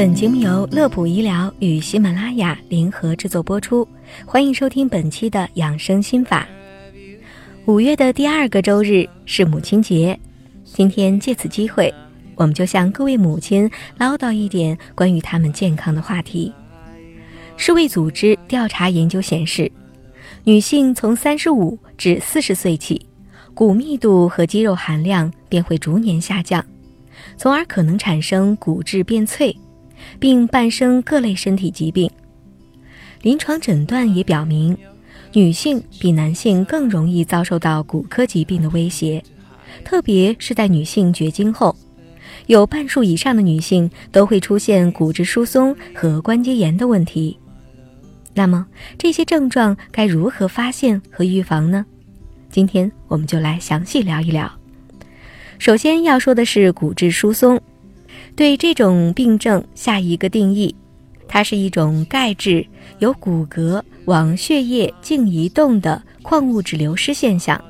本节目由乐普医疗与喜马拉雅联合制作播出，欢迎收听本期的养生心法。五月的第二个周日是母亲节，今天借此机会，我们就向各位母亲唠叨一点关于她们健康的话题。世卫组织调查研究显示，女性从三十五至四十岁起，骨密度和肌肉含量便会逐年下降，从而可能产生骨质变脆。并伴生各类身体疾病。临床诊断也表明，女性比男性更容易遭受到骨科疾病的威胁，特别是在女性绝经后，有半数以上的女性都会出现骨质疏松和关节炎的问题。那么，这些症状该如何发现和预防呢？今天我们就来详细聊一聊。首先要说的是骨质疏松。对这种病症下一个定义，它是一种钙质由骨骼往血液径移动的矿物质流失现象，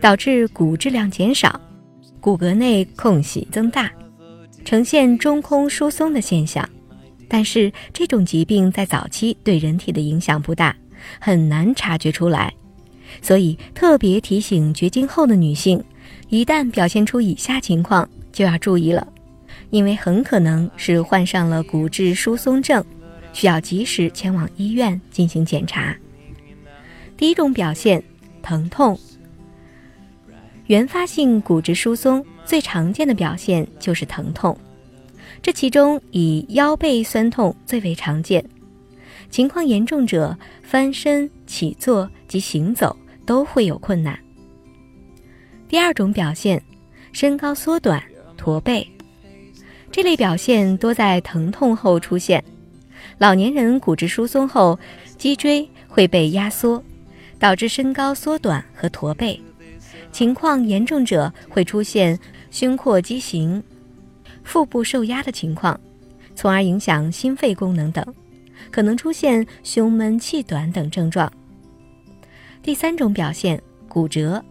导致骨质量减少，骨骼内空隙增大，呈现中空疏松的现象。但是这种疾病在早期对人体的影响不大，很难察觉出来，所以特别提醒绝经后的女性，一旦表现出以下情况，就要注意了。因为很可能是患上了骨质疏松症，需要及时前往医院进行检查。第一种表现，疼痛。原发性骨质疏松最常见的表现就是疼痛，这其中以腰背酸痛最为常见，情况严重者翻身、起坐及行走都会有困难。第二种表现，身高缩短、驼背。这类表现多在疼痛后出现，老年人骨质疏松后，脊椎会被压缩，导致身高缩短和驼背。情况严重者会出现胸廓畸形、腹部受压的情况，从而影响心肺功能等，可能出现胸闷气短等症状。第三种表现，骨折。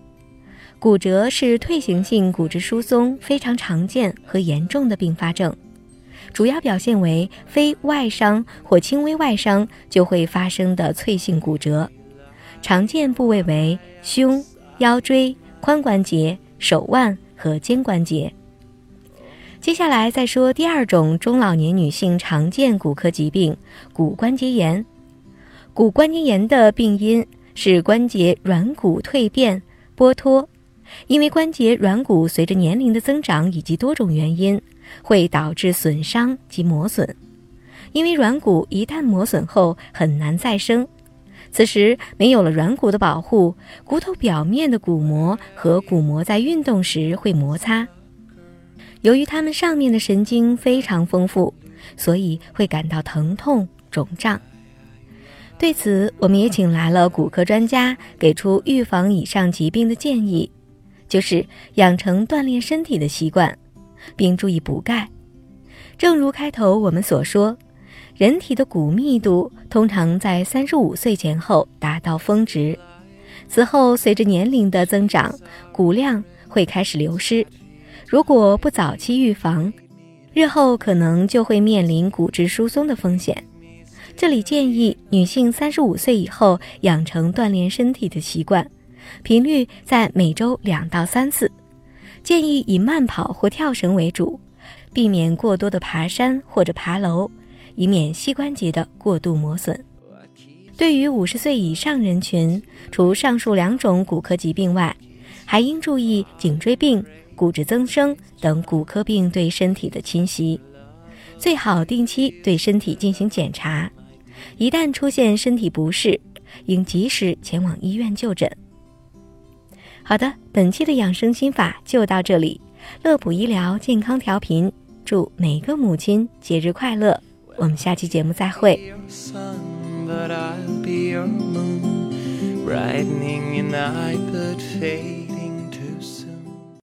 骨折是退行性骨质疏松非常常见和严重的并发症，主要表现为非外伤或轻微外伤就会发生的脆性骨折，常见部位为胸、腰椎、髋关节、手腕和肩关节。接下来再说第二种中老年女性常见骨科疾病——骨关节炎。骨关节炎的病因是关节软骨蜕变、剥脱。因为关节软骨随着年龄的增长以及多种原因，会导致损伤及磨损。因为软骨一旦磨损后很难再生，此时没有了软骨的保护，骨头表面的骨膜和骨膜在运动时会摩擦。由于它们上面的神经非常丰富，所以会感到疼痛肿胀。对此，我们也请来了骨科专家，给出预防以上疾病的建议。就是养成锻炼身体的习惯，并注意补钙。正如开头我们所说，人体的骨密度通常在三十五岁前后达到峰值，此后随着年龄的增长，骨量会开始流失。如果不早期预防，日后可能就会面临骨质疏松的风险。这里建议女性三十五岁以后养成锻炼身体的习惯。频率在每周两到三次，建议以慢跑或跳绳为主，避免过多的爬山或者爬楼，以免膝关节的过度磨损。对于五十岁以上人群，除上述两种骨科疾病外，还应注意颈椎病、骨质增生等骨科病对身体的侵袭，最好定期对身体进行检查，一旦出现身体不适，应及时前往医院就诊。好的，本期的养生心法就到这里。乐普医疗健康调频，祝每个母亲节日快乐。我们下期节目再会。brightening your night but fade